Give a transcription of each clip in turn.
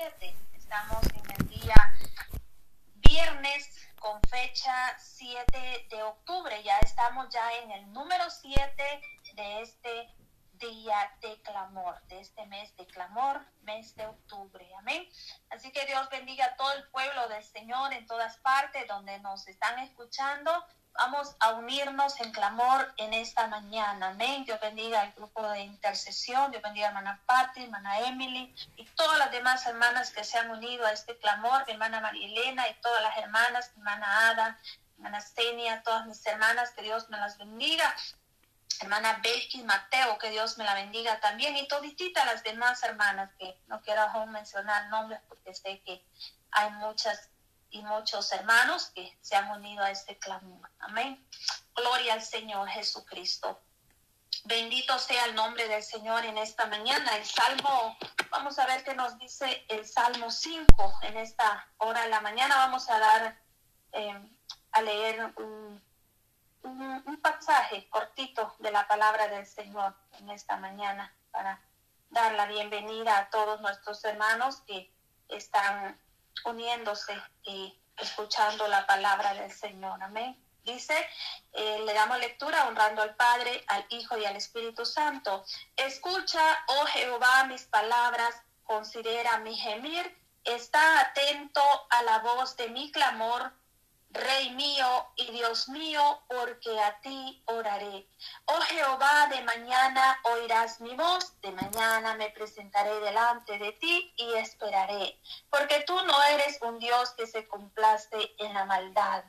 Estamos en el día viernes con fecha 7 de octubre. Ya estamos ya en el número 7 de este día de clamor, de este mes de clamor, mes de octubre. Amén. Así que Dios bendiga a todo el pueblo del Señor en todas partes donde nos están escuchando. Vamos a unirnos en clamor en esta mañana. Amén. Dios bendiga al grupo de intercesión. Dios bendiga a hermana Patti, hermana Emily y todas las demás hermanas que se han unido a este clamor. Mi hermana María Elena y todas las hermanas, mi hermana Ada, hermana Stenia, todas mis hermanas, que Dios me las bendiga hermana Belkis Mateo, que Dios me la bendiga también, y toditita las demás hermanas, que no quiero aún mencionar nombres porque sé que hay muchas y muchos hermanos que se han unido a este clamor. Amén. Gloria al Señor Jesucristo. Bendito sea el nombre del Señor en esta mañana. El Salmo, vamos a ver qué nos dice el Salmo 5 en esta hora de la mañana. Vamos a dar, eh, a leer un un, pasaje cortito de la palabra del Señor en esta mañana para dar la bienvenida a todos nuestros hermanos que están uniéndose y escuchando la palabra del Señor. Amén. Dice, eh, le damos lectura honrando al Padre, al Hijo y al Espíritu Santo. Escucha, oh Jehová, mis palabras, considera mi gemir, está atento a la voz de mi clamor Rey mío y Dios mío, porque a ti oraré. Oh Jehová, de mañana oirás mi voz, de mañana me presentaré delante de ti y esperaré, porque tú no eres un Dios que se complace en la maldad.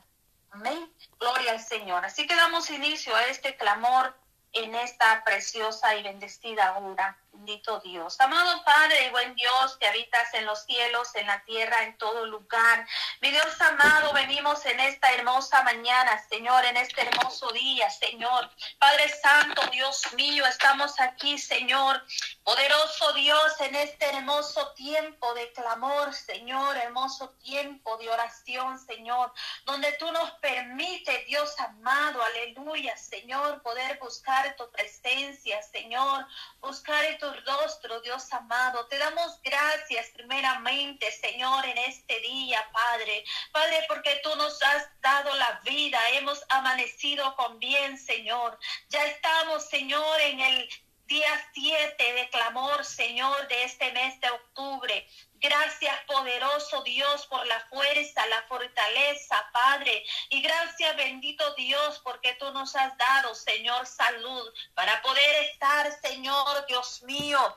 Amén. Gloria al Señor. Así que damos inicio a este clamor en esta preciosa y bendecida hora. Bendito Dios. Amado Padre y buen Dios que habitas en los cielos, en la tierra, en todo lugar. Mi Dios amado, venimos en esta hermosa mañana, Señor, en este hermoso día, Señor. Padre Santo, Dios mío, estamos aquí, Señor. Poderoso Dios, en este hermoso tiempo de clamor, Señor, hermoso tiempo de oración, Señor, donde tú nos permites, Dios amado, aleluya, Señor, poder buscar tu presencia, Señor, buscar tu rostro, Dios amado. Te damos gracias primeramente, Señor, en este día, Padre. Padre, porque tú nos has dado la vida, hemos amanecido con bien, Señor. Ya estamos, Señor, en el día 7 de clamor, Señor, de este mes de octubre. Gracias, poderoso Dios, por la fuerza, la fortaleza, Padre. Y gracias, bendito Dios, porque tú nos has dado, Señor, salud para poder estar, Señor, Dios mío,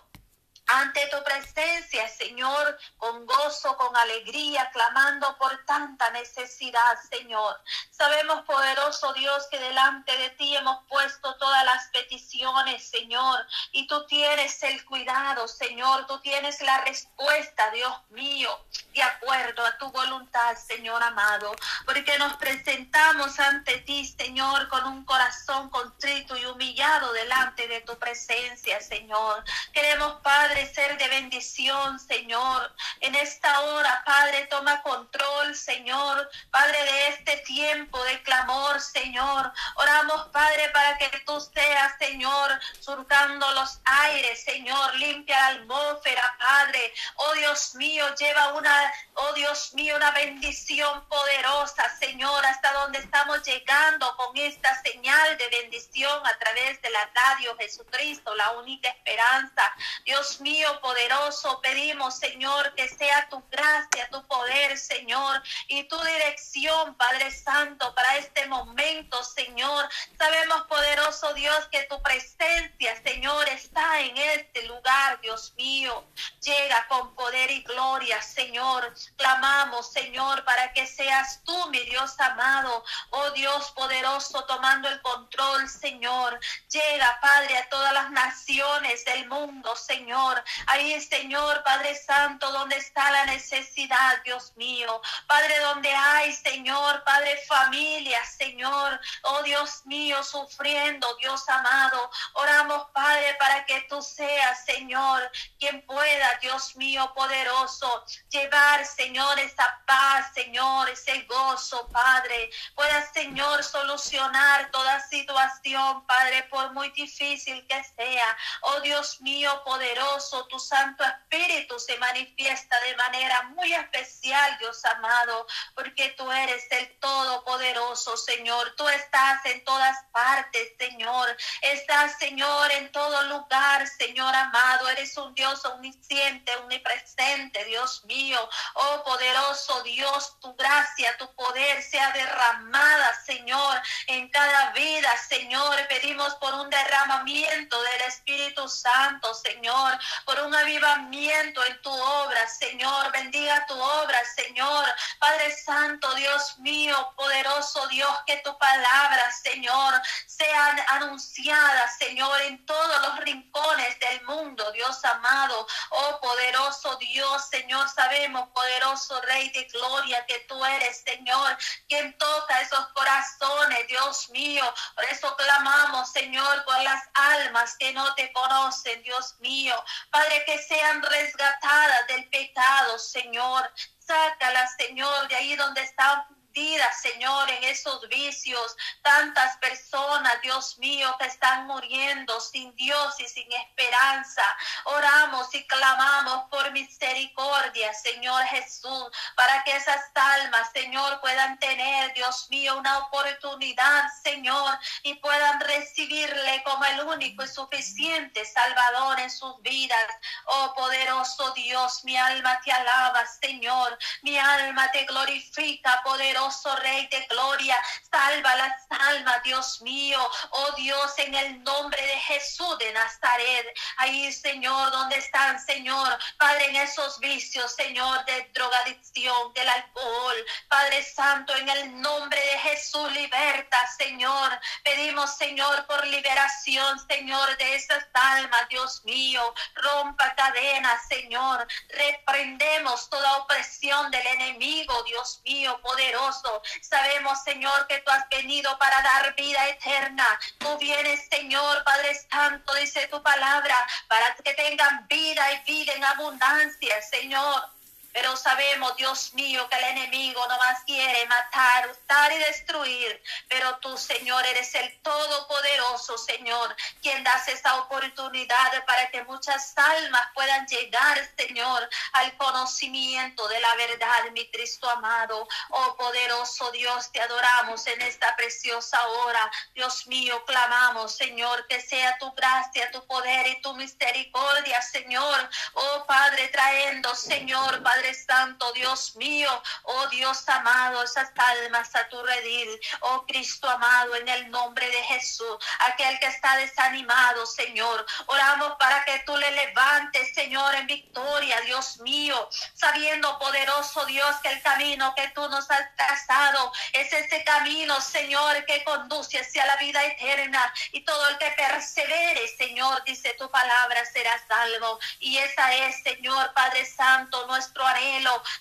ante tu presencia, Señor, con gozo, con alegría, clamando por tanta necesidad, Señor. Sabemos, poderoso Dios, que delante de ti hemos puesto todas las peticiones, Señor, y tú tienes el cuidado, Señor, tú tienes la respuesta, Dios mío, de acuerdo a tu voluntad, Señor amado, porque nos presentamos ante ti, Señor, con un corazón contrito y humillado delante de tu presencia, Señor. Queremos, Padre, ser de bendición, Señor. En esta hora, Padre, toma control, Señor. Padre, de este tiempo de clamor, Señor. Oramos, Padre, para que tú seas, Señor, surcando los aires, Señor. Limpia la atmósfera, Padre. Oh Dios mío, lleva una, oh Dios mío, una bendición poderosa, Señor, hasta donde estamos llegando con esta señal de bendición a través de la radio Jesucristo, la única esperanza. Dios mío mío poderoso, pedimos, Señor, que sea tu gracia, tu poder, Señor, y tu dirección, Padre Santo, para este momento, Señor. Sabemos, poderoso Dios, que tu presencia, Señor, está en este lugar, Dios mío. Llega con poder y gloria, Señor. Clamamos, Señor, para que seas tú, mi Dios amado, oh Dios poderoso, tomando el control, Señor. Llega, Padre, a todas las naciones del mundo, Señor. Ahí, Señor, Padre Santo, donde está la necesidad, Dios mío. Padre, donde hay, Señor, Padre, familia, Señor. Oh, Dios mío, sufriendo, Dios amado. Oramos, Padre, para que tú seas, Señor, quien pueda, Dios mío, poderoso, llevar, Señor, esa paz, Señor, ese gozo, Padre. Pueda, Señor, solucionar toda situación, Padre, por muy difícil que sea. Oh, Dios mío, poderoso tu Santo Espíritu se manifiesta manifiesta de manera muy especial, Dios amado, porque tú eres el Todopoderoso, Señor. Tú estás en todas partes, Señor. Estás, Señor, en todo lugar, Señor amado. Eres un Dios omnisciente, omnipresente, Dios mío. Oh poderoso Dios, tu gracia, tu poder sea derramada, Señor, en cada vida, Señor. Pedimos por un derramamiento del Espíritu Santo, Señor, por un avivamiento en tu obra, Señor. Bendiga tu obra, Señor. Padre Santo, Dios mío, poderoso Dios, que tu palabra, Señor, sea anunciada, Señor, en todos los rincones del mundo, Dios amado. Oh poderoso Dios, Señor, sabemos, poderoso Rey de Gloria, que tú eres, Señor, quien toca esos corazones, Dios mío. Por eso clamamos, Señor, por las almas que no te conocen, Dios mío. Padre, que sean resgatadas del pecado, Señor. Sácalas, Señor, de ahí donde están Señor, en esos vicios. Tantas personas, Dios mío, que están muriendo sin Dios y sin esperanza. Oramos y clamamos por misericordia, Señor Jesús, para que esas almas, Señor, puedan tener, Dios mío, una oportunidad, Señor, y puedan recibirle como el único y suficiente Salvador en sus vidas. Oh poderoso Dios, mi alma te alaba, Señor. Mi alma te glorifica, poderoso Rey de gloria. Salva las almas, Dios mío. Oh Dios, en el nombre de Jesús de Nazaret. Ahí, Señor, donde están, Señor? Padre, en esos vicios, Señor, de drogadicción, del alcohol. Padre Santo, en el nombre de Jesús, liberta, Señor. Pedimos, Señor, por liberación, Señor, de esas almas, Dios mío. Rompa cadenas, Señor. Reprendemos toda opresión del enemigo, Dios mío, poderoso Sabemos, Señor, que tú has venido para dar vida eterna. Tú vienes, Señor, Padre Santo, dice tu palabra, para que tengan vida y vida en abundancia, Señor. Pero sabemos, Dios mío, que el enemigo no más quiere matar, hurtar y destruir. Pero tú, Señor, eres el Todopoderoso, Señor, quien das esa oportunidad para que muchas almas puedan llegar, Señor, al conocimiento de la verdad, mi Cristo amado. Oh poderoso Dios, te adoramos en esta preciosa hora. Dios mío, clamamos, Señor, que sea tu gracia, tu poder y tu misericordia, Señor. Oh Padre, trayendo, Señor, Padre Santo, Dios mío, oh Dios amado, esas almas a tu redil, oh Cristo amado, en el nombre de Jesús, aquel que está desanimado, Señor, oramos para que tú le levantes, Señor, en victoria, Dios mío, sabiendo, poderoso Dios, que el camino que tú nos has trazado es ese camino, Señor, que conduce hacia la vida eterna y todo el que persevere, Señor, dice tu palabra, será salvo. Y esa es, Señor, Padre Santo, nuestro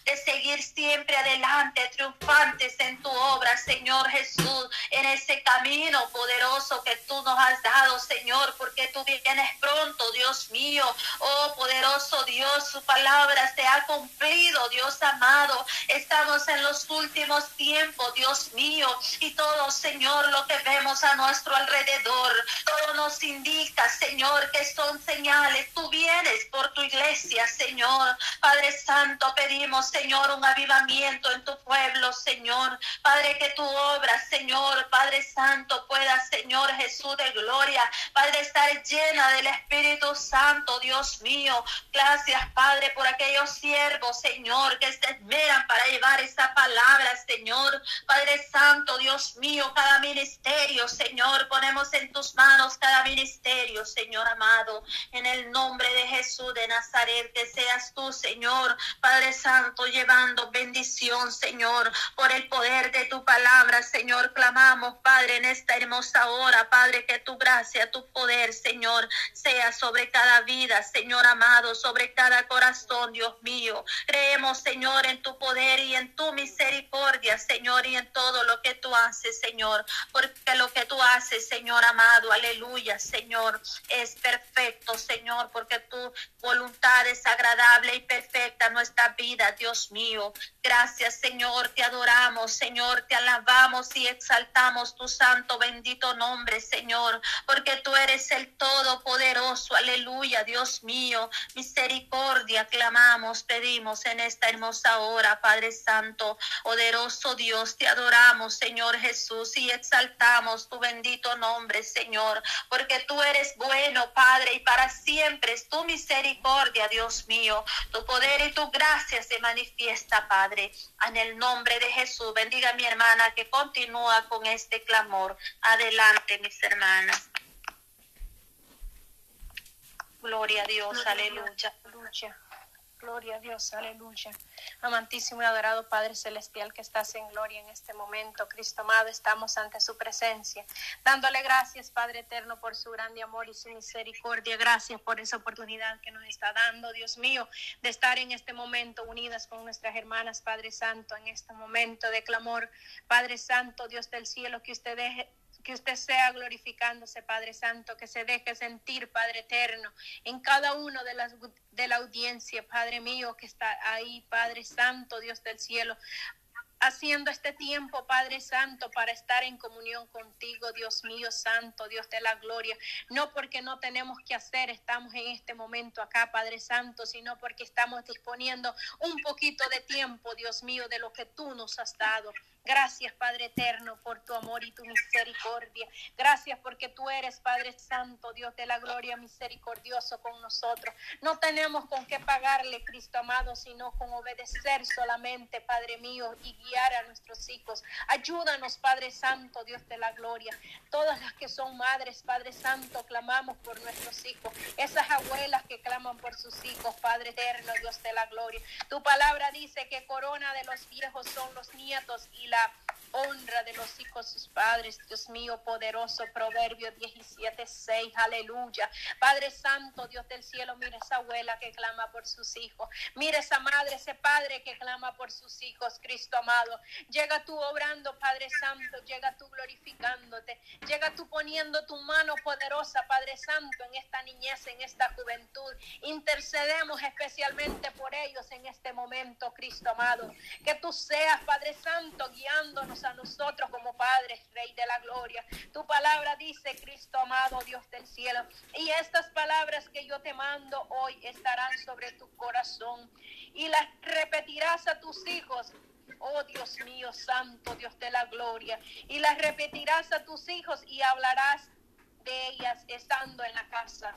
de seguir siempre adelante, triunfantes en tu obra, Señor Jesús, en ese camino poderoso que tú nos has dado, Señor, porque tú vienes pronto, Dios mío. Oh, poderoso Dios, su palabra se ha cumplido, Dios amado. Estamos en los últimos tiempos, Dios mío, y todo, Señor, lo que vemos a nuestro alrededor, todo nos indica, Señor, que son señales. Tú vienes por tu iglesia, Señor. Padre Santo, pedimos, Señor, un avivamiento en tu pueblo, Señor. Padre, que tu obra, Señor, Padre Santo, pueda, Señor Jesús de gloria, Padre, estar llena del Espíritu Santo, Dios mío. Gracias, Padre, por aquellos siervos, Señor, que se esmeran para llevar esa palabra, Señor. Padre Santo, Dios mío, cada ministerio, Señor, ponemos en tus manos cada ministerio, Señor amado, en el nombre de Jesús de Nazaret, que seas tú, Señor, Padre Santo, llevando bendición, Señor, por el poder de tu palabra, Señor. Clamamos, Padre, en esta hermosa hora, Padre, que tu gracia, tu poder, Señor, sea sobre cada vida, Señor amado, sobre cada corazón, Dios mío. Creemos, Señor, en tu poder y en tu misericordia, Señor, y en todo lo que tú haces, Señor, porque lo que tú haces, Señor amado, aleluya, Señor, es perfecto, Señor, porque tu voluntad es agradable y perfecta. Nuestra vida, Dios mío. Gracias, Señor, te adoramos, Señor, te alabamos y exaltamos tu santo, bendito nombre, Señor, porque tú eres el Todopoderoso, aleluya, Dios mío, misericordia, clamamos, pedimos en esta hermosa hora, Padre Santo, poderoso Dios, te adoramos, Señor Jesús, y exaltamos tu bendito nombre, Señor, porque tú eres bueno, Padre, y para siempre es tu misericordia, Dios mío, tu poder y tu se manifiesta, Padre, en el nombre de Jesús. Bendiga a mi hermana que continúa con este clamor. Adelante, mis hermanas. Gloria a Dios, aleluya. aleluya. Gloria a Dios, aleluya. Amantísimo y adorado Padre Celestial que estás en gloria en este momento. Cristo amado, estamos ante su presencia, dándole gracias, Padre eterno, por su grande amor y su misericordia. Gracias por esa oportunidad que nos está dando, Dios mío, de estar en este momento unidas con nuestras hermanas, Padre Santo, en este momento de clamor. Padre Santo, Dios del cielo, que usted deje que usted sea glorificándose, Padre Santo, que se deje sentir, Padre Eterno, en cada uno de las de la audiencia, Padre mío, que está ahí, Padre Santo, Dios del cielo haciendo este tiempo, Padre Santo, para estar en comunión contigo, Dios mío Santo, Dios de la gloria. No porque no tenemos que hacer, estamos en este momento acá, Padre Santo, sino porque estamos disponiendo un poquito de tiempo, Dios mío, de lo que tú nos has dado. Gracias, Padre eterno, por tu amor y tu misericordia. Gracias porque tú eres, Padre Santo, Dios de la gloria, misericordioso con nosotros. No tenemos con qué pagarle, Cristo amado, sino con obedecer solamente, Padre mío, y guiar a nuestros hijos. Ayúdanos, Padre Santo, Dios de la gloria. Todas las que son madres, Padre Santo, clamamos por nuestros hijos. Esas abuelas que claman por sus hijos, Padre eterno, Dios de la gloria. Tu palabra dice que corona de los viejos son los nietos y la honra de los hijos sus padres, Dios mío poderoso, Proverbio 17, 6, aleluya. Padre Santo, Dios del cielo, mira esa abuela que clama por sus hijos, mira esa madre, ese padre que clama por sus hijos, Cristo amado. Llega tú obrando, Padre Santo, llega tú glorificándote, llega tú poniendo tu mano poderosa, Padre Santo, en esta niñez, en esta juventud. Intercedemos especialmente por ellos en este momento, Cristo amado. Que tú seas, Padre Santo, guiándonos a nosotros como Padre, Rey de la Gloria. Tu palabra dice, Cristo amado, Dios del cielo. Y estas palabras que yo te mando hoy estarán sobre tu corazón y las repetirás a tus hijos Oh Dios mío, Santo Dios de la gloria. Y las repetirás a tus hijos y hablarás de ellas estando en la casa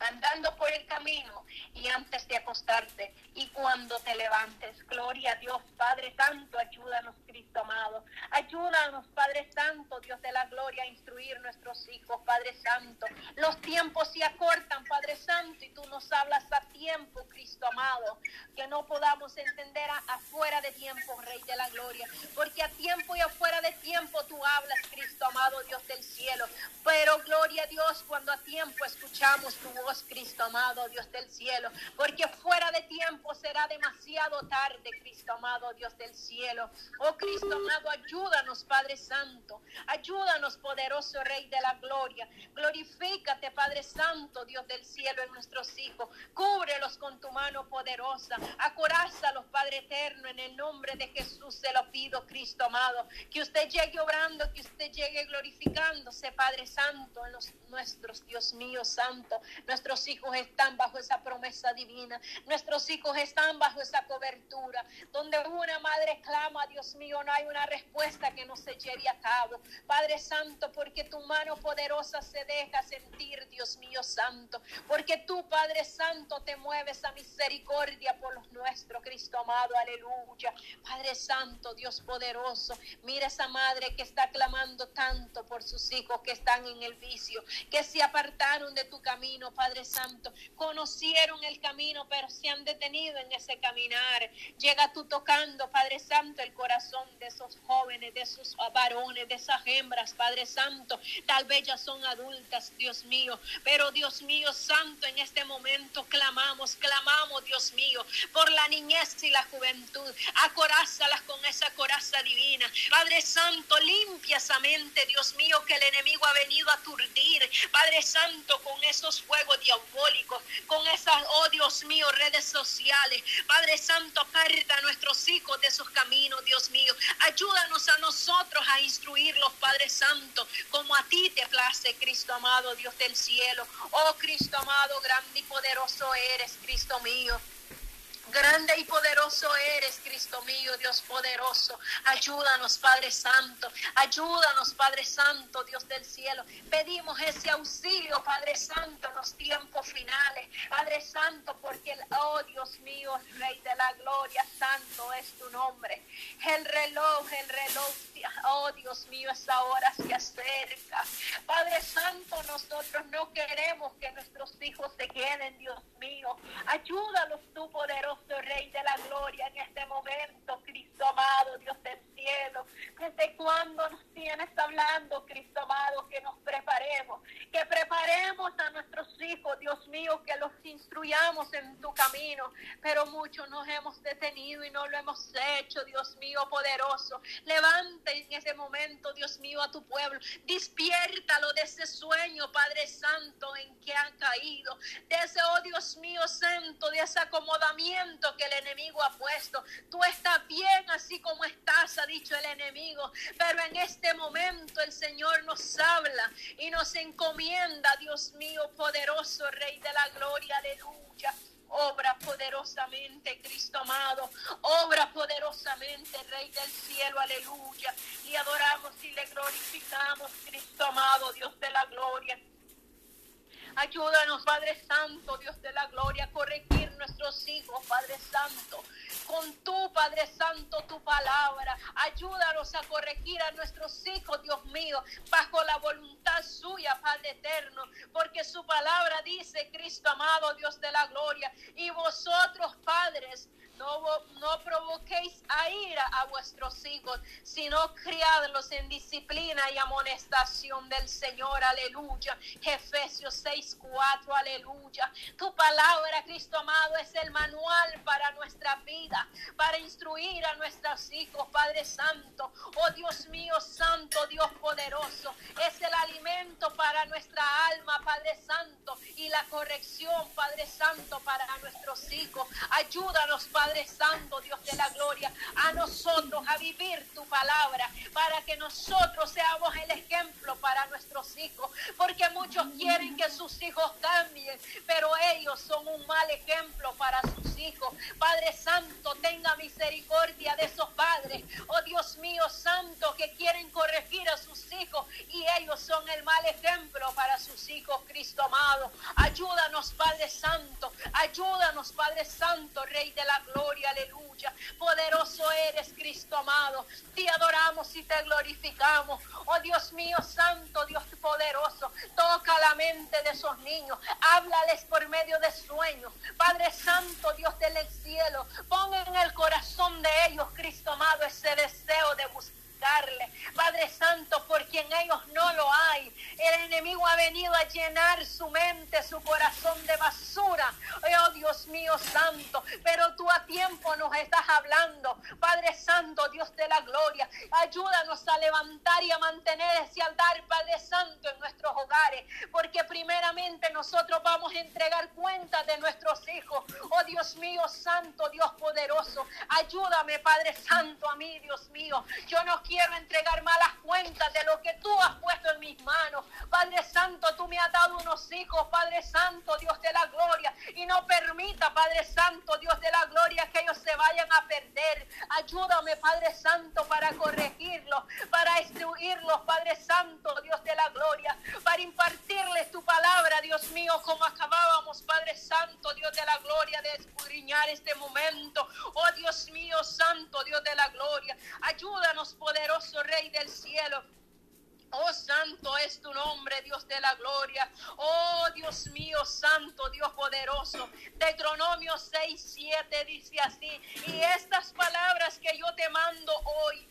andando por el camino y antes de acostarte y cuando te levantes. Gloria a Dios, Padre Santo, ayúdanos, Cristo amado. Ayúdanos, Padre Santo, Dios de la gloria, a instruir nuestros hijos, Padre Santo. Los tiempos se acortan, Padre Santo, y tú nos hablas a tiempo, Cristo amado. Que no podamos entender afuera de tiempo, Rey de la gloria. Porque a tiempo y afuera de tiempo tú hablas, Cristo amado, Dios del cielo. Pero gloria a Dios cuando a tiempo escuchamos tu voz Cristo amado, Dios del cielo, porque fuera de tiempo será demasiado tarde, Cristo amado, Dios del cielo. Oh Cristo amado, ayúdanos, Padre Santo, ayúdanos, poderoso Rey de la gloria. Glorifícate, Padre Santo, Dios del cielo, en nuestros hijos. Cúbrelos con tu mano poderosa. Acorázalos, Padre eterno, en el nombre de Jesús se lo pido, Cristo amado. Que usted llegue obrando, que usted llegue glorificándose, Padre Santo, en los nuestros, Dios mío, Santo, Nuestros hijos están bajo esa promesa divina. Nuestros hijos están bajo esa cobertura. Donde una madre clama, Dios mío, no hay una respuesta que no se lleve a cabo. Padre Santo, porque tu mano poderosa se deja sentir, Dios mío Santo. Porque tú, Padre Santo, te mueves a misericordia por los nuestros, Cristo amado. Aleluya. Padre Santo, Dios poderoso. Mira esa madre que está clamando tanto por sus hijos que están en el vicio, que se apartaron de tu camino, Padre Padre Santo, conocieron el camino, pero se han detenido en ese caminar. Llega tú tocando, Padre Santo, el corazón de esos jóvenes, de esos varones, de esas hembras, Padre Santo. Tal vez ya son adultas, Dios mío, pero Dios mío Santo, en este momento clamamos, clamamos, Dios mío, por la niñez y la juventud. Acorázalas con esa coraza divina. Padre Santo, limpia esa mente, Dios mío, que el enemigo ha venido a aturdir. Padre Santo, con esos fuegos diabólicos, con esas, oh Dios mío, redes sociales. Padre Santo, aparta a nuestros hijos de esos caminos, Dios mío. Ayúdanos a nosotros a instruirlos, Padre Santo, como a ti te place, Cristo amado, Dios del cielo. Oh Cristo amado, grande y poderoso eres, Cristo mío. Grande y poderoso eres, Cristo mío, Dios poderoso. Ayúdanos, Padre Santo. Ayúdanos, Padre Santo, Dios del cielo. Pedimos ese auxilio, Padre Santo, en los tiempos finales. Padre Santo, porque, el, oh Dios mío, Rey de la gloria, santo es tu nombre. El reloj, el reloj, oh Dios mío, esa hora se acerca. Padre Santo, nosotros no queremos que nuestros hijos se queden, Dios mío. Ayúdanos tú, poderoso Rey de la Gloria, en este momento, Cristo amado, Dios del cielo. ¿Desde cuándo nos tienes hablando, Cristo amado, que nos preparemos? Que preparemos a nuestros hijos, Dios mío, que los instruyamos en tu camino. Pero muchos nos hemos detenido y no lo hemos Dios mío, poderoso. Levanta en ese momento, Dios mío, a tu pueblo. Despiértalo de ese sueño, Padre Santo, en que han caído. De ese, oh Dios mío, santo, de ese acomodamiento que el enemigo ha puesto. Tú estás bien así como estás, ha dicho el enemigo. Pero en este momento el Señor nos habla y nos encomienda, Dios mío, poderoso Rey de la Gloria, aleluya. Obra poderosamente, Cristo amado. Obra poderosamente, Rey del cielo, aleluya. Y adoramos y le glorificamos, Cristo amado, Dios de la gloria. Ayúdanos, Padre Santo, Dios de la gloria, a corregir nuestros hijos, Padre Santo. Con tu, Padre Santo, tu palabra. Ayúdanos a corregir a nuestros hijos, Dios mío, bajo la voluntad suya, Padre eterno. Porque su palabra dice, Cristo amado, Dios de la gloria. Y vosotros, padres, no, provoquéis a ira a vuestros hijos, sino criadlos en disciplina y amonestación del Señor. Aleluya. Efesios 6, 4. Aleluya. Tu palabra, Cristo amado, es el manual para nuestra vida, para instruir a nuestros hijos, Padre Santo. Oh Dios mío, Santo, Dios poderoso. Es el alimento para nuestra alma, Padre Santo, y la corrección, Padre Santo, para nuestros hijos. Ayúdanos, Padre Santo, Dios de la gloria, a nosotros a vivir tu palabra, para que nosotros seamos el ejemplo para nuestros hijos, porque muchos quieren que sus hijos cambien, pero ellos son un mal ejemplo para sus hijos. Padre Santo, tenga misericordia de esos padres, oh Dios mío Santo, que quieren corregir a sus hijos y ellos son el mal ejemplo para sus hijos, Cristo amado. Ayúdanos, Padre Santo, ayúdanos, Padre Santo, Rey de la gloria aleluya. Poderoso eres, Cristo amado. Te adoramos y te glorificamos. Oh Dios mío, santo, Dios poderoso. Toca la mente de esos niños. Háblales por medio de sueños. Padre Santo, Dios del cielo. Pon en el corazón de ellos, Cristo amado, ese deseo de buscar Padre Santo, por quien ellos no lo hay. El enemigo ha venido a llenar su mente, su corazón de basura. Oh Dios mío santo, pero tú a tiempo nos estás hablando. Padre Santo, Dios de la gloria, ayúdanos a levantar y a mantener ese altar, Padre Santo, en nuestros hogares. Porque primeramente nosotros vamos a entregar cuentas de nuestros hijos. Oh Dios mío santo, Dios poderoso, ayúdame, Padre Santo, a mí, Dios mío. Yo no quiero entregar malas cuentas de lo que tú has puesto en mis manos. Padre Santo, tú me has dado unos hijos, Padre Santo, Dios de la gloria. Y no permita, Padre Santo, Dios de la gloria, que ellos se vayan a perder. Ayúdame, Padre Santo, para corregirlos, para instruirlos, Padre Santo, Dios de la gloria, para impartirles tu palabra, Dios mío, como acabábamos, Padre Santo, Dios de la gloria, de escudriñar este momento. Oh Dios mío, Santo, Dios de la gloria, ayúdanos, poder poderoso Rey del cielo. Oh, santo es tu nombre, Dios de la gloria. Oh, Dios mío, santo, Dios poderoso. Deuteronomio 6, 7 dice así. Y estas palabras que yo te mando hoy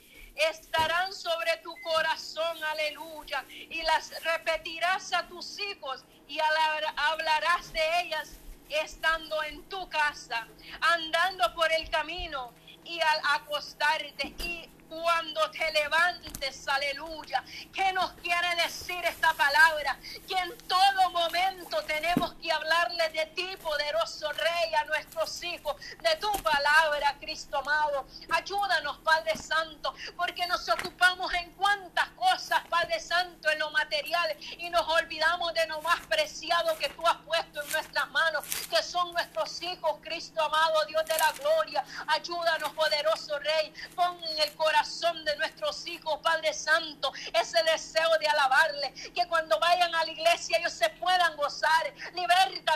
estarán sobre tu corazón, aleluya. Y las repetirás a tus hijos y hablarás de ellas estando en tu casa, andando por el camino y al acostarte y cuando te levantes, aleluya. ¿Qué nos quiere decir esta palabra? Que en todo momento tenemos que hablarle de ti, poderoso Rey, a nuestros hijos, de tu palabra, Cristo amado. Ayúdanos, Padre Santo, porque nos ocupamos en cuantas cosas, Padre Santo, en lo material y nos olvidamos de lo más preciado que tú has puesto en nuestras manos, que son nuestros hijos, Cristo amado, Dios de la gloria. Ayúdanos, poderoso Rey. Pon en el corazón de nuestros hijos, Padre Santo, ese deseo de alabarle. Que cuando vayan a la iglesia ellos se puedan gozar.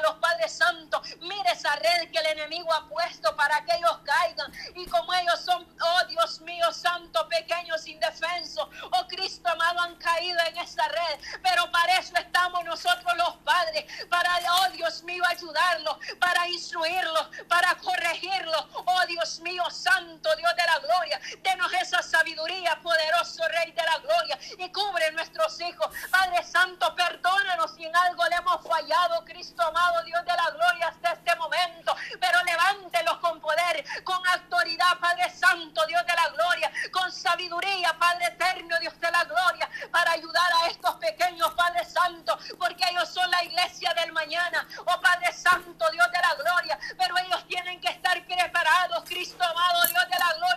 los Padre Santo. Mire esa red que el enemigo ha puesto para que ellos caigan. Y como ellos son, oh Dios mío, santo, pequeños, indefensos. Oh Cristo amado, han caído en esa red. Pero para eso estamos nosotros los padres. Para, oh Dios mío, ayudarlos. Para instruirlos. Para corregirlos. Oh Dios mío, santo, Dios de la gloria. Denos esa sabiduría, poderoso Rey de la gloria. Y cubre nuestros hijos. Padre Santo, perdónanos si en algo le hemos fallado, Cristo amado, Dios de la gloria, hasta este momento. Pero levántelos con poder, con autoridad, Padre Santo, Dios de la gloria. Con sabiduría, Padre eterno, Dios de la gloria. Para ayudar a estos pequeños, Padre Santo. Porque ellos son la iglesia del mañana. Oh Padre Santo, Dios de la gloria. Pero ellos tienen que estar preparados, Cristo amado, Dios de la gloria.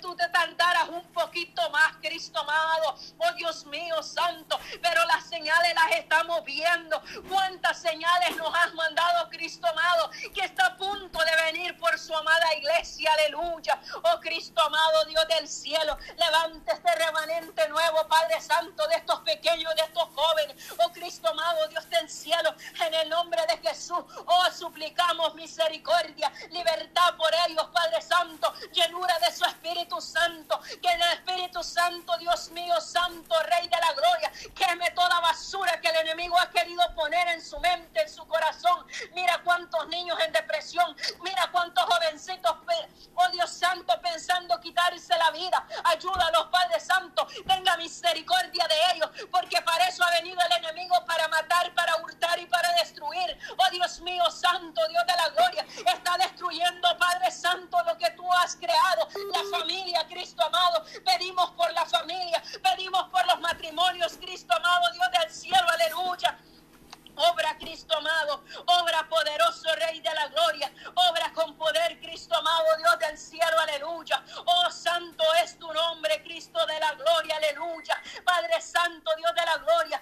Tú te tardaras un poquito más, Cristo amado, oh Dios mío santo, pero las señales las estamos viendo. ¿Cuántas señales nos has mandado, Cristo amado, que está a punto de venir por su amada iglesia? Aleluya. Oh Cristo amado, Dios del cielo, levante este remanente nuevo, Padre Santo, de estos pequeños, de estos jóvenes. Oh Cristo amado, Dios del cielo, en el nombre de Jesús, oh suplicamos misericordia, libertad por ellos, Padre Santo, llenura de su Espíritu Santo, que el Espíritu Santo, Dios mío, Santo, Rey de la Gloria, queme toda basura que el enemigo ha querido poner en su mente, en su corazón. Mira cuántos niños en depresión, mira cuántos jovencitos, oh Dios Santo, pensando quitarse la vida. Ayúdalos, Padre Santo, tenga misericordia de ellos, porque para eso ha venido el enemigo, para matar, para hurtar y para destruir. Oh Dios mío, Santo, Dios de la Gloria, está destruyendo, Padre Santo, lo que tú has creado, la familia, Cristo amado. Pedimos por la familia, pedimos por los matrimonios, Cristo amado, Dios del cielo, aleluya. Obra Cristo amado, obra poderoso Rey de la gloria, obra con poder Cristo amado Dios del cielo, aleluya. Oh santo es tu nombre, Cristo de la gloria, aleluya. Padre Santo, Dios de la gloria,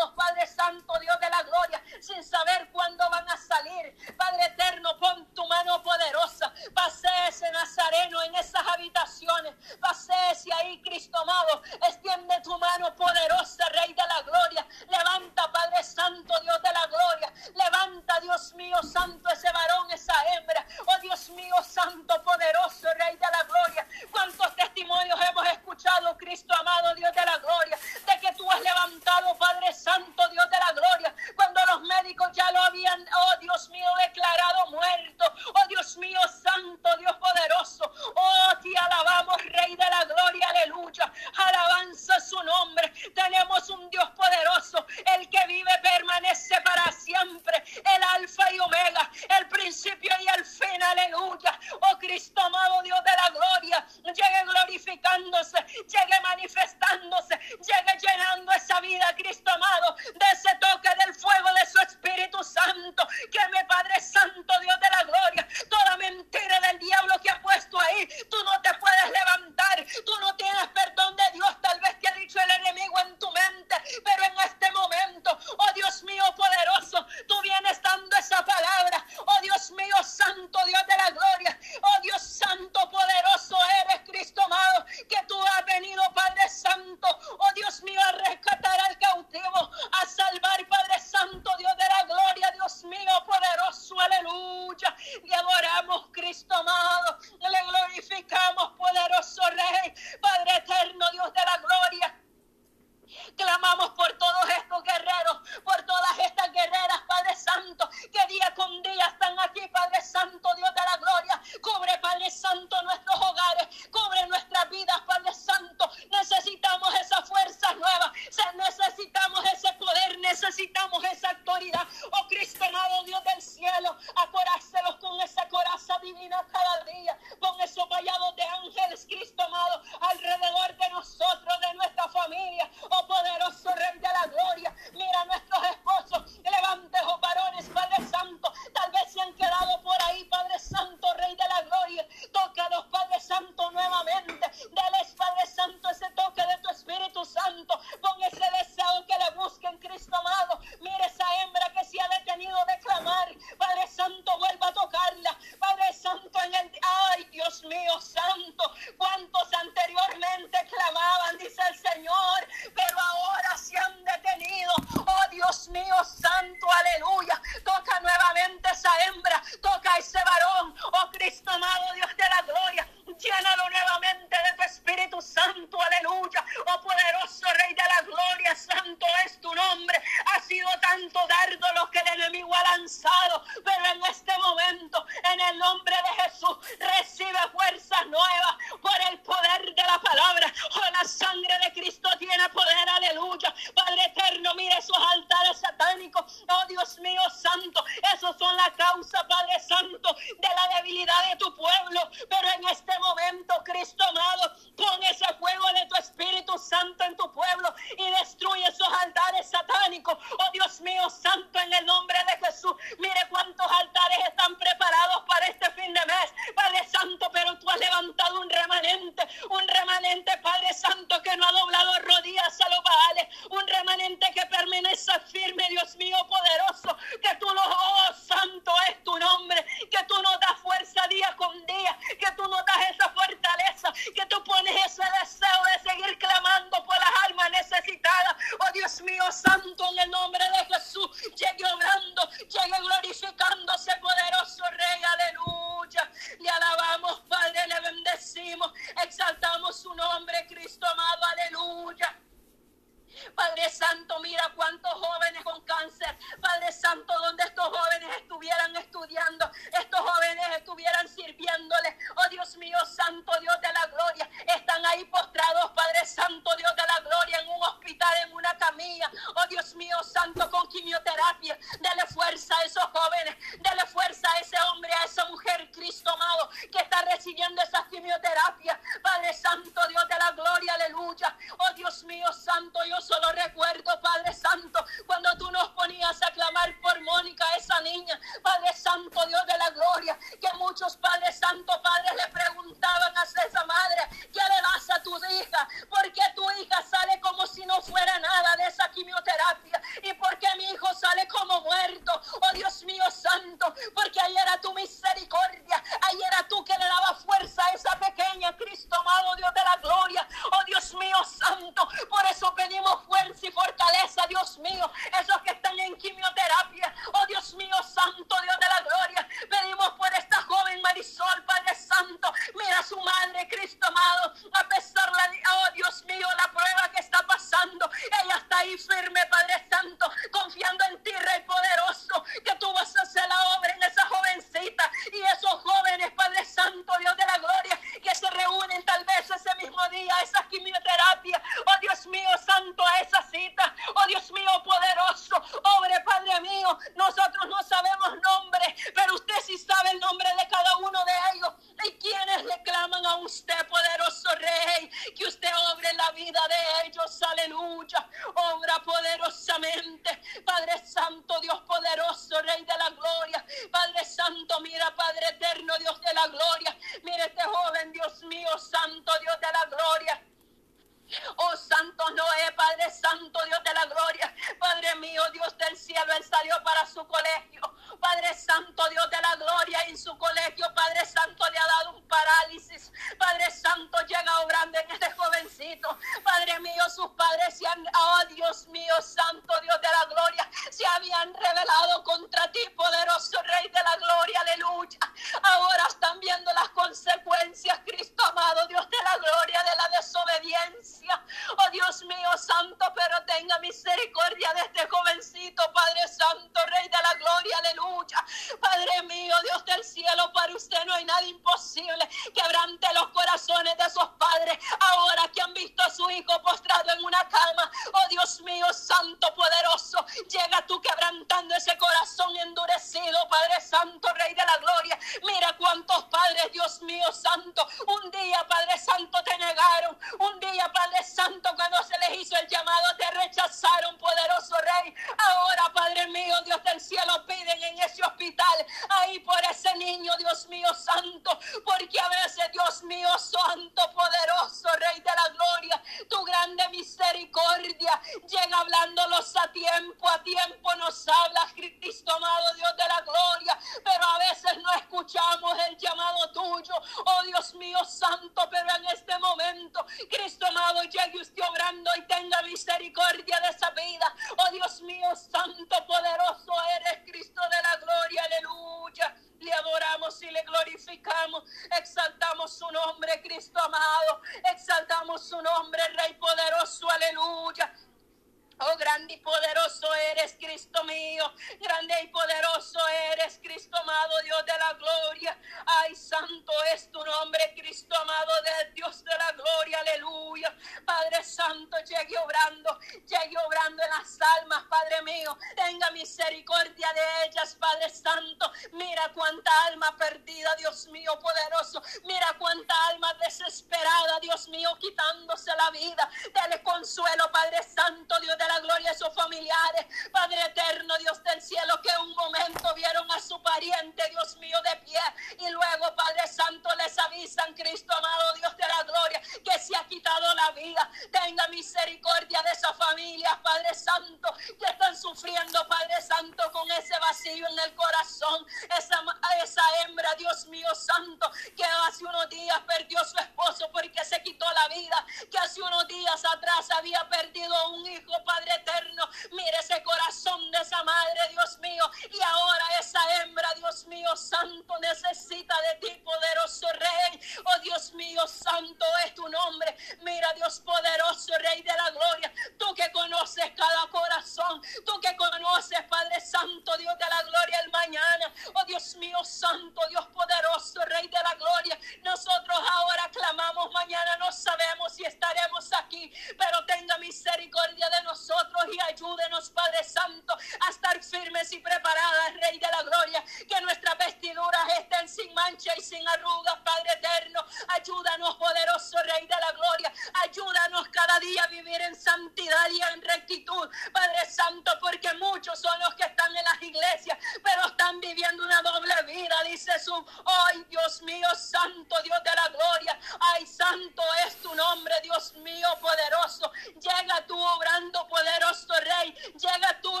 Santo es tu nombre. Mira, Dios poderoso, Rey de la gloria, tú que conoces cada corazón, tú que conoces, Padre Santo, Dios de la gloria, el mañana. Oh Dios mío santo, Dios poderoso, Rey de la gloria. Nosotros ahora clamamos, mañana no sabemos si estaremos aquí, pero tenga misericordia de nosotros y ayúdenos, Padre Santo, a estar firmes y preparadas, Rey de la gloria, que nuestras vestiduras estén sin mancha y sin arrugas, Padre eterno. Ayúdanos, poderoso Rey de la gloria. Ayúdanos cada día a vivir en santidad y en rectitud, Padre Santo, porque muchos son los que están en las iglesias, pero están viviendo una doble vida, dice su, ay Dios mío, santo Dios de la gloria, ay santo es tu nombre, Dios mío poderoso, llega tú obrando poderoso Rey, llega tú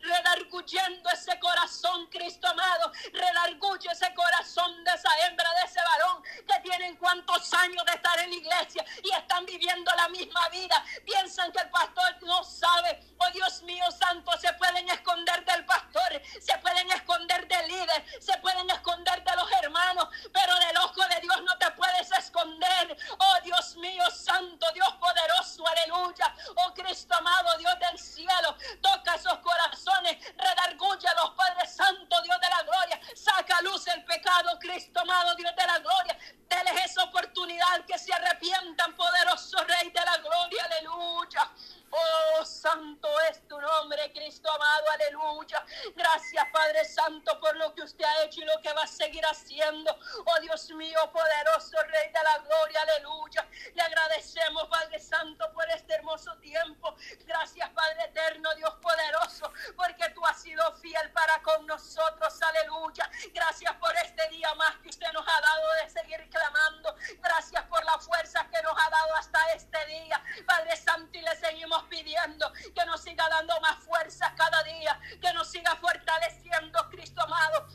redarguyendo ese corazón, Cristo amado, redarguye ese corazón de esa hembra, de ese varón que tienen cuantos años de estar en la iglesia y están viviendo la misma vida, piensan que el pastor no sabe, oh Dios mío santo, se pueden esconder del pastor, se pueden esconder del líder, se pueden esconder de los hermanos, pero del ojo de Dios no te puedes esconder. Oh Dios mío, santo, Dios poderoso, aleluya. Oh Cristo amado, Dios del cielo, toca esos corazones, redarguye a los Padres Santo, Dios de la gloria. Saca a luz el pecado, Cristo amado, Dios de la gloria. Deles esa oportunidad que se arrepientan, poderoso Rey de la gloria, aleluya. Oh, santo es tu nombre, Cristo amado, aleluya. Gracias, Padre Santo, por lo que usted ha hecho y lo que va a seguir haciendo. Oh, Dios mío, poderoso Rey de la gloria, aleluya. Le agradecemos, Padre Santo, por este hermoso tiempo. Gracias, Padre eterno, Dios poderoso, porque tú has sido fiel para con nosotros, aleluya. Gracias por este día más que usted nos ha dado de seguir clamando. Gracias por la fuerza que nos ha dado hasta este día, Padre Santo, y le seguimos pidiendo que nos siga dando más fuerzas cada día, que nos siga fortaleciendo, Cristo amado,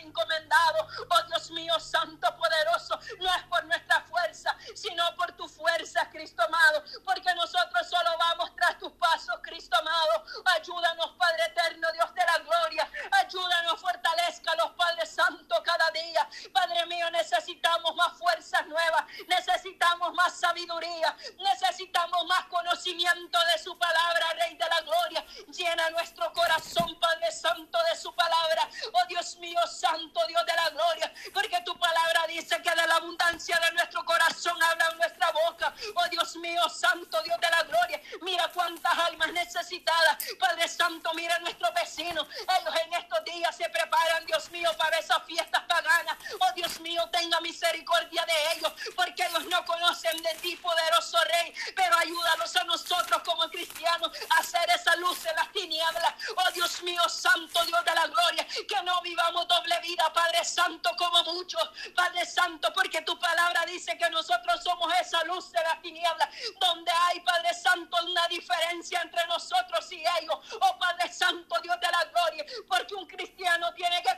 encomendado. Oh Dios mío, Santo, poderoso, no es por nuestra fuerza, sino por tu fuerza, Cristo amado, porque nosotros solo vamos tras tus pasos, Cristo amado. Ayúdanos, Padre eterno, Dios de la gloria. Ayúdanos, fortalezca los Padre Santo cada día. Padre mío, necesitamos más fuerzas nuevas, necesitamos más sabiduría, necesitamos más conocimiento de su palabra, Rey de la gloria. Llena nuestro corazón, Padre Santo, de su palabra. Mío, Santo Dios de la gloria, porque tu palabra dice que de la abundancia de nuestro corazón habla nuestra boca. Oh Dios mío, Santo Dios de la gloria, mira cuántas almas necesitadas. Padre Santo, mira a nuestros vecinos. Ellos en estos días se preparan, Dios mío, para esas fiestas Dios tenga misericordia de ellos, porque ellos no conocen de ti, poderoso Rey. Pero ayúdanos a nosotros como cristianos a hacer esa luz en las tinieblas. Oh Dios mío, Santo Dios de la gloria, que no vivamos doble vida, Padre Santo, como muchos. Padre Santo, porque tu palabra dice que nosotros somos esa luz de las tinieblas, donde hay, Padre Santo, una diferencia entre nosotros y ellos. Oh Padre Santo, Dios de la gloria, porque un cristiano tiene que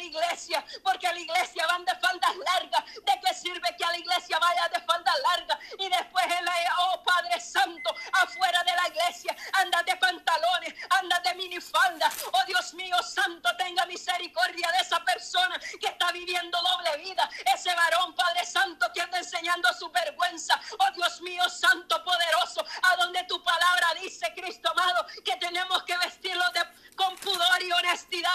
la iglesia, porque a la iglesia van de faldas largas. ¿De qué sirve que a la iglesia vaya de faldas largas? Y después, el, oh Padre Santo, afuera de la iglesia, anda de pantalones, anda de minifalda. Oh Dios mío, Santo, tenga misericordia de esa persona que está viviendo doble vida. Ese varón, Padre Santo, que anda enseñando su vergüenza. Oh Dios mío, Santo, poderoso, a donde tu palabra dice, Cristo amado, que tenemos que vestir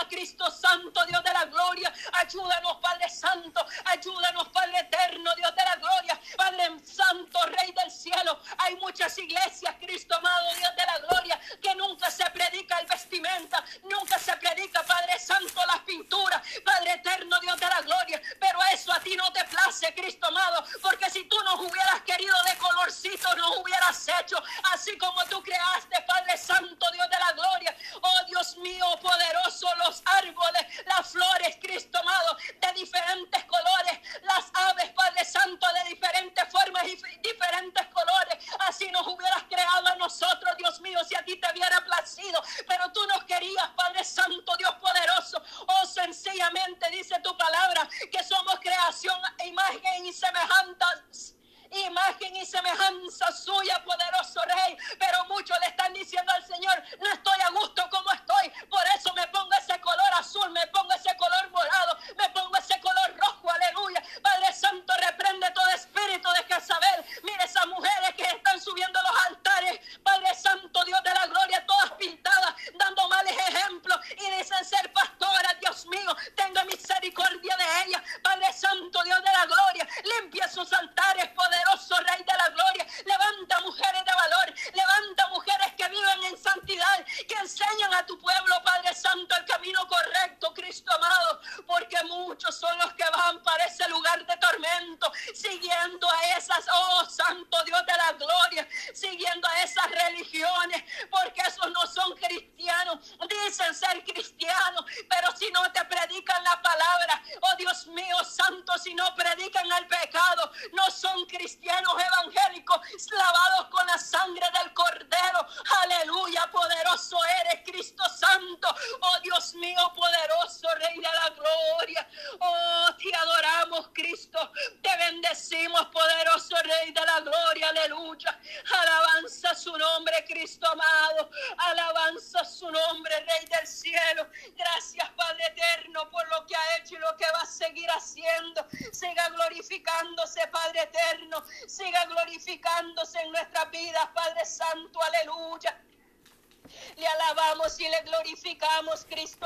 Cristo Santo, Dios de la gloria. Ayúdanos, Padre Santo. Ayúdanos, Padre Eterno, Dios de la gloria. Padre Santo, Rey del cielo. Hay muchas iglesias, Cristo amado, Dios de la gloria, que nunca se predica el vestimenta. Nunca se predica, Padre Santo, las pinturas. Padre Eterno, Dios de la gloria. Pero eso a ti no te place, Cristo amado. Porque si tú nos hubieras querido de colorcito, nos hubieras hecho así como tú creaste, Padre Santo, Dios de la gloria mío poderoso, los árboles, las flores, Cristo amado, de diferentes colores, las aves, Padre Santo, de diferentes formas y diferentes colores. Así nos hubieras creado a nosotros, Dios mío, si a ti te hubiera placido, pero tú nos querías, Padre Santo, Dios poderoso. Oh, sencillamente dice tu palabra que somos creación, imagen y semejanza imagen y semejanza suya, poderoso Rey. Pero muchos le están diciendo al Señor, no estoy a gusto como estoy. Por eso me pongo ese color azul, me pongo ese color morado, me pongo ese color rojo, aleluya. Padre Santo, reprende todo espíritu de Jezabel. Mire esas mujeres que están subiendo los altares. Padre Santo, vamos, Cristo.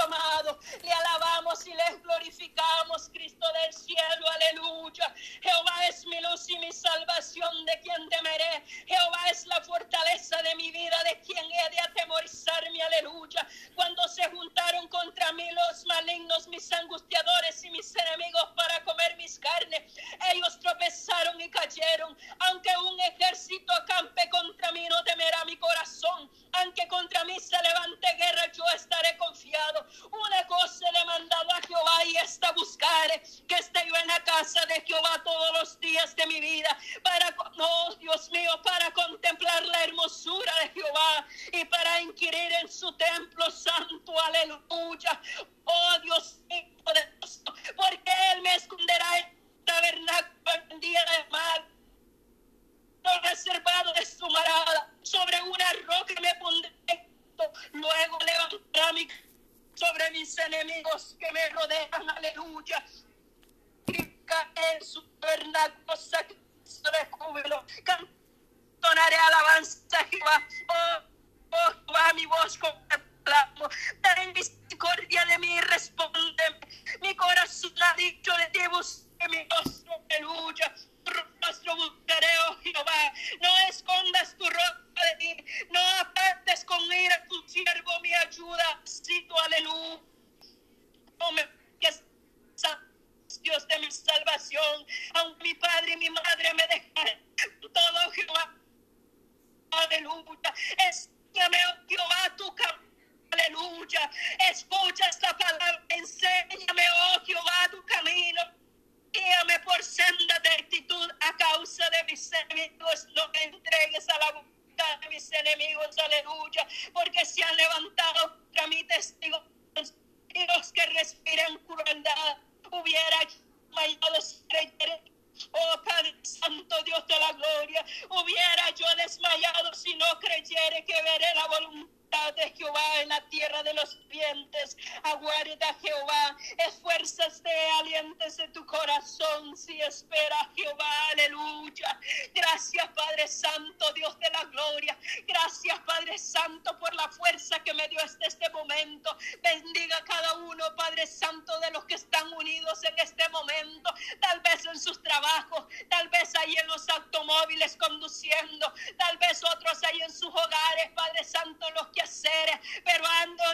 desmayado si no creyere que veré la voluntad de Jehová en la tierra de los vivientes. Aguarda Jehová, esfuérzate, aliéntese tu corazón si espera Jehová. Aleluya. Gracias, Padre Santo, Dios de la gloria. Gracias, Padre Santo, por la fuerza que me dio hasta este momento. Bendiga a cada uno, Padre Santo, de los que están unidos en este momento. Tal vez en sus trabajos, tal vez ahí en los automóviles conduciendo, tal vez otros ahí en sus hogares, Padre Santo, los que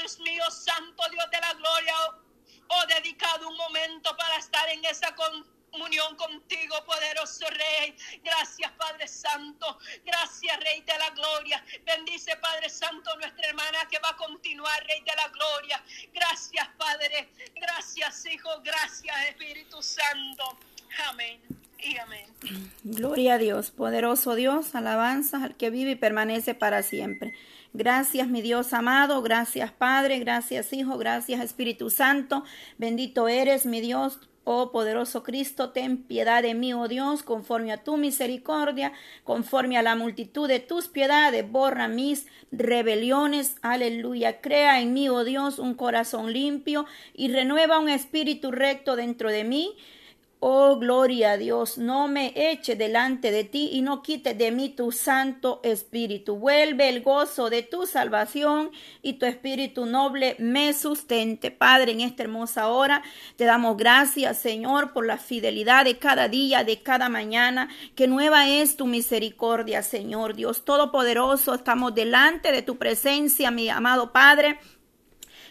Dios mío, Santo Dios de la gloria oh, dedicado un momento para estar en esa comunión contigo, poderoso Rey. Gracias, Padre Santo. Gracias, Rey de la Gloria. Bendice, Padre Santo, nuestra hermana que va a continuar, Rey de la Gloria. Gracias, Padre. Gracias, Hijo. Gracias, Espíritu Santo. Amén. Y amén. Gloria a Dios, poderoso Dios, alabanza al que vive y permanece para siempre. Gracias, mi Dios amado. Gracias, Padre. Gracias, Hijo. Gracias, Espíritu Santo. Bendito eres, mi Dios. Oh poderoso Cristo, ten piedad de mí, oh Dios, conforme a tu misericordia, conforme a la multitud de tus piedades, borra mis rebeliones. Aleluya. Crea en mí, oh Dios, un corazón limpio y renueva un espíritu recto dentro de mí. Oh, gloria a Dios, no me eche delante de ti y no quite de mí tu Santo Espíritu. Vuelve el gozo de tu salvación y tu Espíritu noble me sustente. Padre, en esta hermosa hora te damos gracias, Señor, por la fidelidad de cada día, de cada mañana, que nueva es tu misericordia, Señor Dios Todopoderoso. Estamos delante de tu presencia, mi amado Padre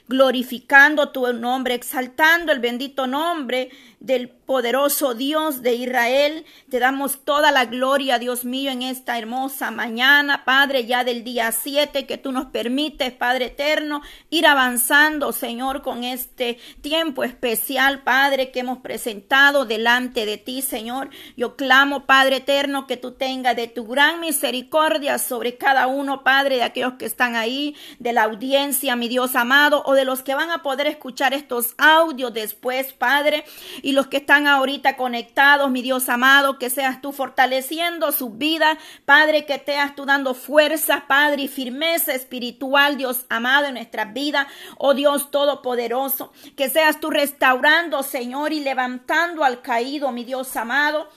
glorificando tu nombre, exaltando el bendito nombre del poderoso Dios de Israel. Te damos toda la gloria, Dios mío, en esta hermosa mañana, Padre, ya del día 7, que tú nos permites, Padre eterno, ir avanzando, Señor, con este tiempo especial, Padre, que hemos presentado delante de ti, Señor. Yo clamo, Padre eterno, que tú tengas de tu gran misericordia sobre cada uno, Padre, de aquellos que están ahí, de la audiencia, mi Dios amado, o de los que van a poder escuchar estos audios después, Padre, y los que están ahorita conectados, mi Dios amado, que seas tú fortaleciendo su vida, Padre, que seas tú dando fuerza, Padre, y firmeza espiritual, Dios amado, en nuestra vida, oh Dios todopoderoso, que seas tú restaurando, Señor, y levantando al caído, mi Dios amado,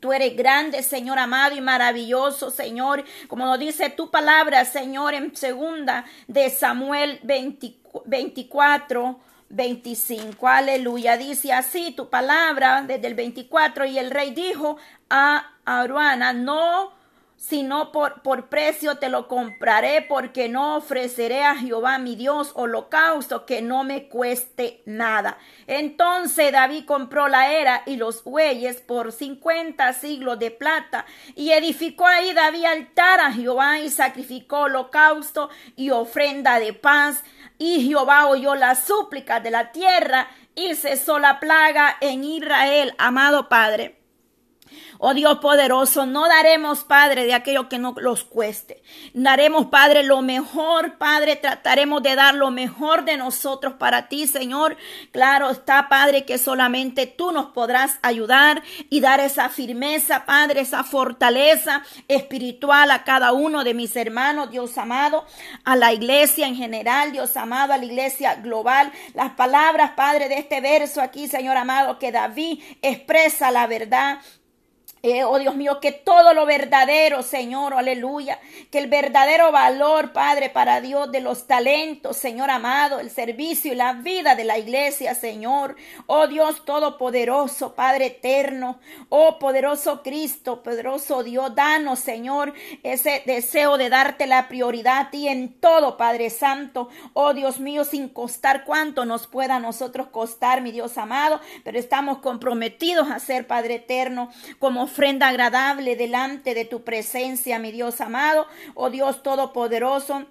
Tú eres grande, Señor amado y maravilloso, Señor. Como nos dice tu palabra, Señor, en segunda de Samuel 24, 25. Aleluya. Dice así tu palabra desde el 24. Y el rey dijo a Aruana, no sino por, por precio te lo compraré, porque no ofreceré a Jehová mi Dios holocausto que no me cueste nada. Entonces David compró la era y los bueyes por cincuenta siglos de plata, y edificó ahí David altar a Jehová y sacrificó holocausto y ofrenda de paz. Y Jehová oyó las súplicas de la tierra y cesó la plaga en Israel, amado Padre. Oh Dios poderoso, no daremos, Padre, de aquello que no los cueste. Daremos, Padre, lo mejor, Padre, trataremos de dar lo mejor de nosotros para ti, Señor. Claro está, Padre, que solamente tú nos podrás ayudar y dar esa firmeza, Padre, esa fortaleza espiritual a cada uno de mis hermanos, Dios amado, a la iglesia en general, Dios amado, a la iglesia global. Las palabras, Padre, de este verso aquí, Señor amado, que David expresa la verdad eh, oh Dios mío, que todo lo verdadero, Señor, aleluya, que el verdadero valor, Padre, para Dios de los talentos, Señor amado, el servicio y la vida de la iglesia, Señor. Oh Dios todopoderoso, Padre eterno, oh poderoso Cristo, poderoso Dios, danos, Señor, ese deseo de darte la prioridad a ti en todo, Padre Santo. Oh Dios mío, sin costar cuánto nos pueda a nosotros costar, mi Dios amado, pero estamos comprometidos a ser, Padre eterno, como ofrenda agradable delante de tu presencia, mi Dios amado, oh Dios todopoderoso.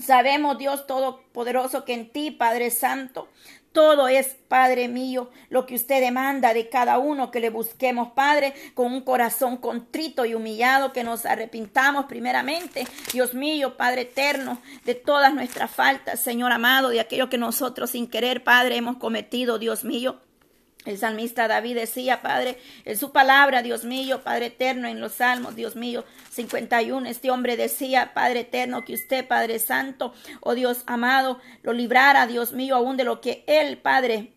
Sabemos, Dios todopoderoso, que en ti, Padre Santo, todo es, Padre mío, lo que usted demanda de cada uno que le busquemos, Padre, con un corazón contrito y humillado, que nos arrepintamos primeramente, Dios mío, Padre eterno, de todas nuestras faltas, Señor amado, de aquello que nosotros sin querer, Padre, hemos cometido, Dios mío. El salmista David decía, Padre, en su palabra, Dios mío, Padre eterno, en los salmos, Dios mío, 51, este hombre decía, Padre eterno, que usted, Padre santo, oh Dios amado, lo librara, Dios mío, aún de lo que él, Padre,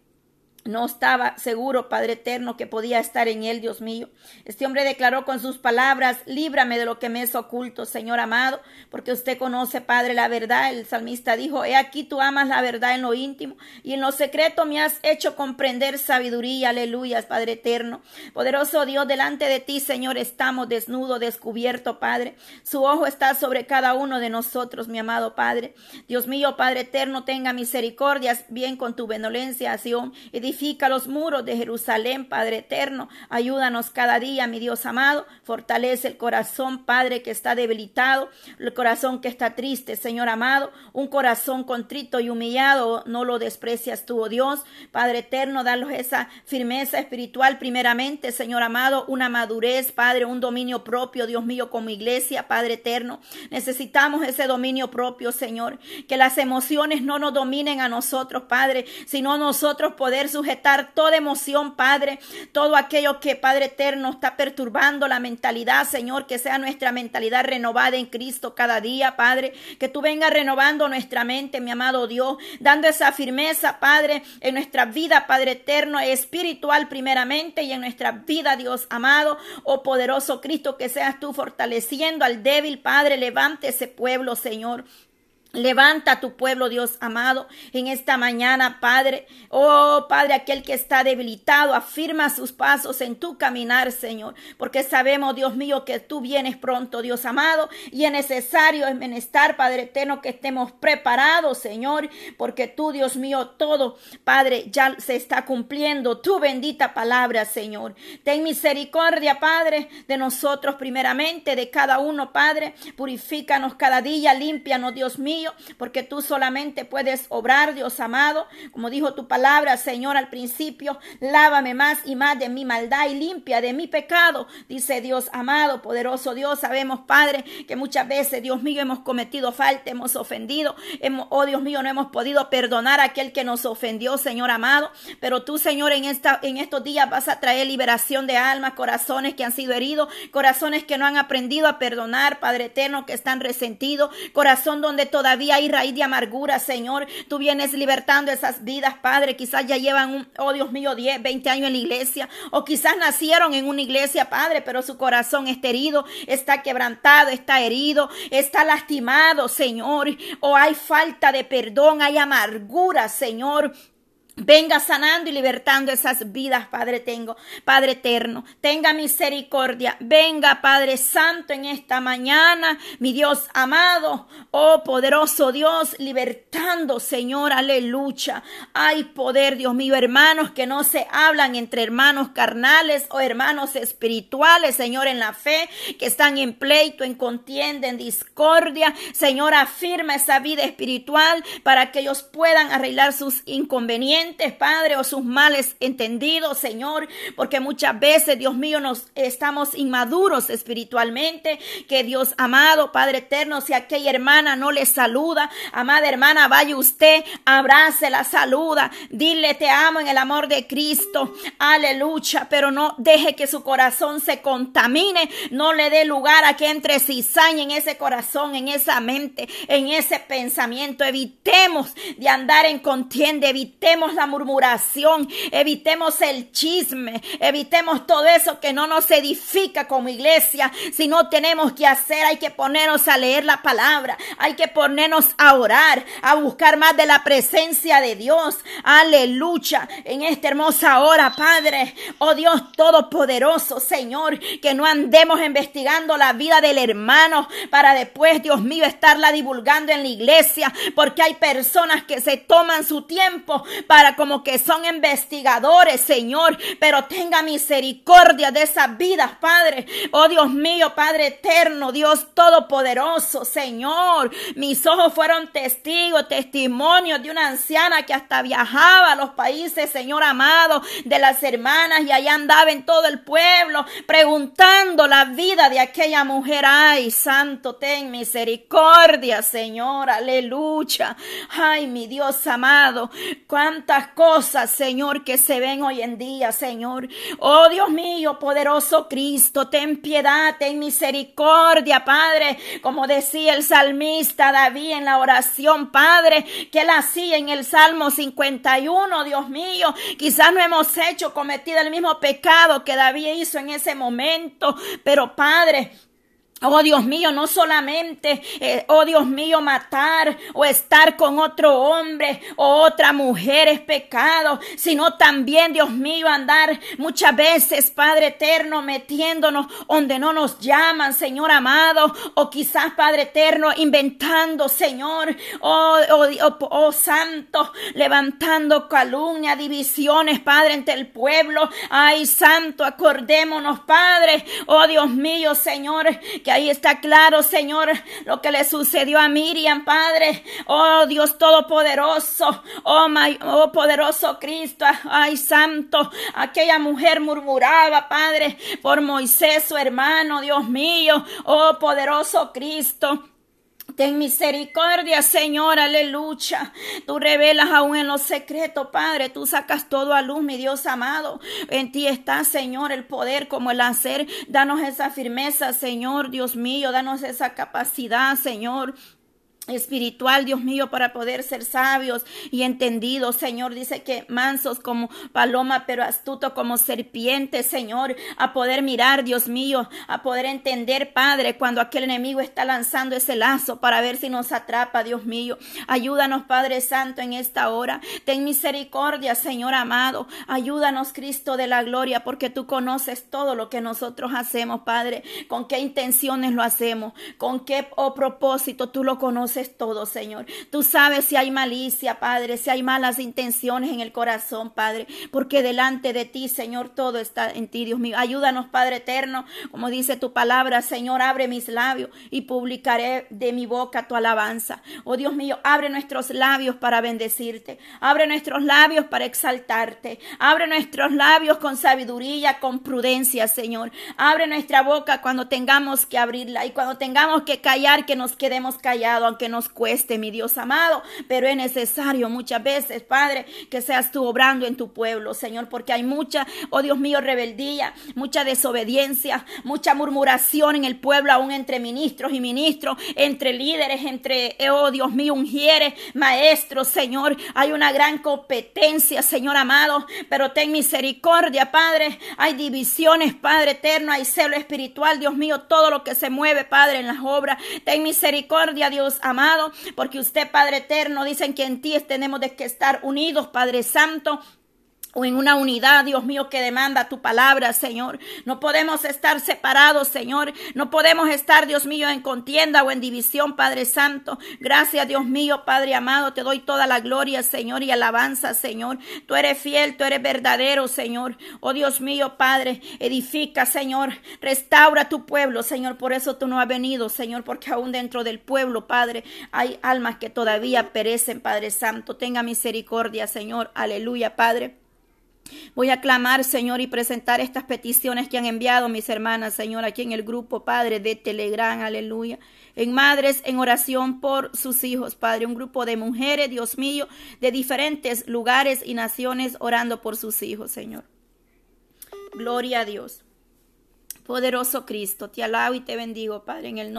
no estaba seguro, Padre eterno, que podía estar en él, Dios mío. Este hombre declaró con sus palabras, líbrame de lo que me es oculto, Señor amado, porque usted conoce, Padre, la verdad. El salmista dijo, he aquí tú amas la verdad en lo íntimo y en lo secreto me has hecho comprender sabiduría. Aleluya, Padre eterno. Poderoso Dios, delante de ti, Señor, estamos desnudo, descubierto, Padre. Su ojo está sobre cada uno de nosotros, mi amado Padre. Dios mío, Padre eterno, tenga misericordia, bien con tu benevolencia, Sion, y Edifica los muros de Jerusalén, Padre eterno. Ayúdanos cada día, mi Dios amado. Fortalece el corazón, Padre, que está debilitado, el corazón que está triste, Señor amado. Un corazón contrito y humillado, no lo desprecias tú, oh Dios. Padre eterno, danos esa firmeza espiritual primeramente, Señor amado, una madurez, Padre, un dominio propio, Dios mío, como iglesia, Padre eterno. Necesitamos ese dominio propio, Señor. Que las emociones no nos dominen a nosotros, Padre, sino nosotros poder sujetar toda emoción, Padre, todo aquello que, Padre eterno, está perturbando la mentalidad, Señor, que sea nuestra mentalidad renovada en Cristo cada día, Padre, que tú vengas renovando nuestra mente, mi amado Dios, dando esa firmeza, Padre, en nuestra vida, Padre eterno, espiritual primeramente y en nuestra vida, Dios amado, oh poderoso Cristo, que seas tú fortaleciendo al débil, Padre, levante ese pueblo, Señor. Levanta a tu pueblo, Dios amado, en esta mañana, Padre. Oh, Padre, aquel que está debilitado, afirma sus pasos en tu caminar, Señor, porque sabemos, Dios mío, que tú vienes pronto, Dios amado, y es necesario, es menester, Padre eterno, que estemos preparados, Señor, porque tú, Dios mío, todo, Padre, ya se está cumpliendo tu bendita palabra, Señor. Ten misericordia, Padre, de nosotros primeramente, de cada uno, Padre. Purifícanos cada día, límpianos, Dios mío porque tú solamente puedes obrar, Dios amado. Como dijo tu palabra, Señor, al principio, lávame más y más de mi maldad y limpia de mi pecado, dice Dios amado, poderoso Dios. Sabemos, Padre, que muchas veces, Dios mío, hemos cometido falta, hemos ofendido, hemos, oh Dios mío, no hemos podido perdonar a aquel que nos ofendió, Señor amado. Pero tú, Señor, en, esta, en estos días vas a traer liberación de almas, corazones que han sido heridos, corazones que no han aprendido a perdonar, Padre eterno, que están resentidos, corazón donde todavía todavía hay raíz de amargura, Señor. Tú vienes libertando esas vidas, Padre. Quizás ya llevan, un, oh Dios mío, 10, 20 años en la iglesia. O quizás nacieron en una iglesia, Padre, pero su corazón está herido, está quebrantado, está herido, está lastimado, Señor. O hay falta de perdón, hay amargura, Señor. Venga sanando y libertando esas vidas, Padre tengo, Padre eterno. Tenga misericordia. Venga, Padre Santo, en esta mañana, mi Dios amado, oh poderoso Dios, libertando, Señor, aleluya. Hay poder, Dios mío, hermanos que no se hablan entre hermanos carnales o hermanos espirituales, Señor, en la fe, que están en pleito, en contienda, en discordia. Señor, afirma esa vida espiritual para que ellos puedan arreglar sus inconvenientes Padre, o sus males entendidos, Señor, porque muchas veces, Dios mío, nos estamos inmaduros espiritualmente, que Dios amado, Padre eterno, si aquella hermana no le saluda, amada hermana, vaya usted, abrace la saluda, dile te amo en el amor de Cristo, aleluya, pero no deje que su corazón se contamine, no le dé lugar a que entre cizaña en ese corazón, en esa mente, en ese pensamiento, evitemos de andar en contienda, evitemos la murmuración, evitemos el chisme, evitemos todo eso que no nos edifica como iglesia. Si no tenemos que hacer, hay que ponernos a leer la palabra, hay que ponernos a orar, a buscar más de la presencia de Dios. Aleluya. En esta hermosa hora, Padre, oh Dios Todopoderoso, Señor, que no andemos investigando la vida del hermano para después, Dios mío, estarla divulgando en la iglesia, porque hay personas que se toman su tiempo para como que son investigadores, Señor, pero tenga misericordia de esas vidas, Padre. Oh Dios mío, Padre eterno, Dios todopoderoso, Señor. Mis ojos fueron testigos, testimonios de una anciana que hasta viajaba a los países, Señor amado, de las hermanas y allá andaba en todo el pueblo preguntando la vida de aquella mujer. Ay, santo, ten misericordia, Señor, aleluya. Ay, mi Dios amado, cuánta cosas, Señor, que se ven hoy en día, Señor. Oh Dios mío, poderoso Cristo, ten piedad, ten misericordia, Padre. Como decía el salmista David en la oración, Padre, que él hacía en el Salmo 51, Dios mío. Quizás no hemos hecho, cometido el mismo pecado que David hizo en ese momento, pero Padre, Oh Dios mío, no solamente, eh, oh Dios mío, matar o estar con otro hombre o otra mujer es pecado, sino también, Dios mío, andar muchas veces, Padre eterno, metiéndonos donde no nos llaman, Señor amado, o quizás, Padre eterno, inventando, Señor, oh, oh, oh, oh santo, levantando calumnia, divisiones, Padre, entre el pueblo. Ay, santo, acordémonos, Padre, oh Dios mío, Señor, que ahí está claro, Señor, lo que le sucedió a Miriam, Padre. Oh Dios Todopoderoso, oh, oh poderoso Cristo, ay santo, aquella mujer murmuraba, Padre, por Moisés, su hermano, Dios mío, oh poderoso Cristo. Ten misericordia, Señor, aleluya. Tú revelas aún en lo secreto, Padre. Tú sacas todo a luz, mi Dios amado. En ti está, Señor, el poder como el hacer. Danos esa firmeza, Señor, Dios mío. Danos esa capacidad, Señor espiritual, Dios mío, para poder ser sabios y entendidos, Señor. Dice que mansos como paloma, pero astuto como serpiente, Señor, a poder mirar, Dios mío, a poder entender, Padre, cuando aquel enemigo está lanzando ese lazo para ver si nos atrapa, Dios mío. Ayúdanos, Padre Santo, en esta hora. Ten misericordia, Señor amado. Ayúdanos, Cristo de la gloria, porque tú conoces todo lo que nosotros hacemos, Padre. Con qué intenciones lo hacemos, con qué oh, propósito tú lo conoces es todo, Señor. Tú sabes si hay malicia, Padre, si hay malas intenciones en el corazón, Padre, porque delante de ti, Señor, todo está en ti, Dios mío. Ayúdanos, Padre eterno, como dice tu palabra, Señor, abre mis labios y publicaré de mi boca tu alabanza. Oh Dios mío, abre nuestros labios para bendecirte. Abre nuestros labios para exaltarte. Abre nuestros labios con sabiduría, con prudencia, Señor. Abre nuestra boca cuando tengamos que abrirla y cuando tengamos que callar, que nos quedemos callados, aunque nos cueste, mi Dios amado, pero es necesario muchas veces, Padre, que seas tú obrando en tu pueblo, Señor, porque hay mucha, oh Dios mío, rebeldía, mucha desobediencia, mucha murmuración en el pueblo, aún entre ministros y ministros, entre líderes, entre, oh Dios mío, ungieres, maestros, Señor, hay una gran competencia, Señor amado, pero ten misericordia, Padre, hay divisiones, Padre eterno, hay celo espiritual, Dios mío, todo lo que se mueve, Padre, en las obras, ten misericordia, Dios amado amado, porque usted, Padre eterno, dicen que en ti tenemos de que estar unidos, Padre Santo, o en una unidad, Dios mío, que demanda tu palabra, Señor. No podemos estar separados, Señor. No podemos estar, Dios mío, en contienda o en división, Padre Santo. Gracias, Dios mío, Padre amado. Te doy toda la gloria, Señor, y alabanza, Señor. Tú eres fiel, tú eres verdadero, Señor. Oh Dios mío, Padre, edifica, Señor. Restaura tu pueblo, Señor. Por eso tú no has venido, Señor, porque aún dentro del pueblo, Padre, hay almas que todavía perecen, Padre Santo. Tenga misericordia, Señor. Aleluya, Padre. Voy a clamar, Señor, y presentar estas peticiones que han enviado mis hermanas, Señor, aquí en el grupo, Padre, de Telegram, aleluya. En madres en oración por sus hijos, Padre. Un grupo de mujeres, Dios mío, de diferentes lugares y naciones orando por sus hijos, Señor. Gloria a Dios. Poderoso Cristo, te alabo y te bendigo, Padre, en el nombre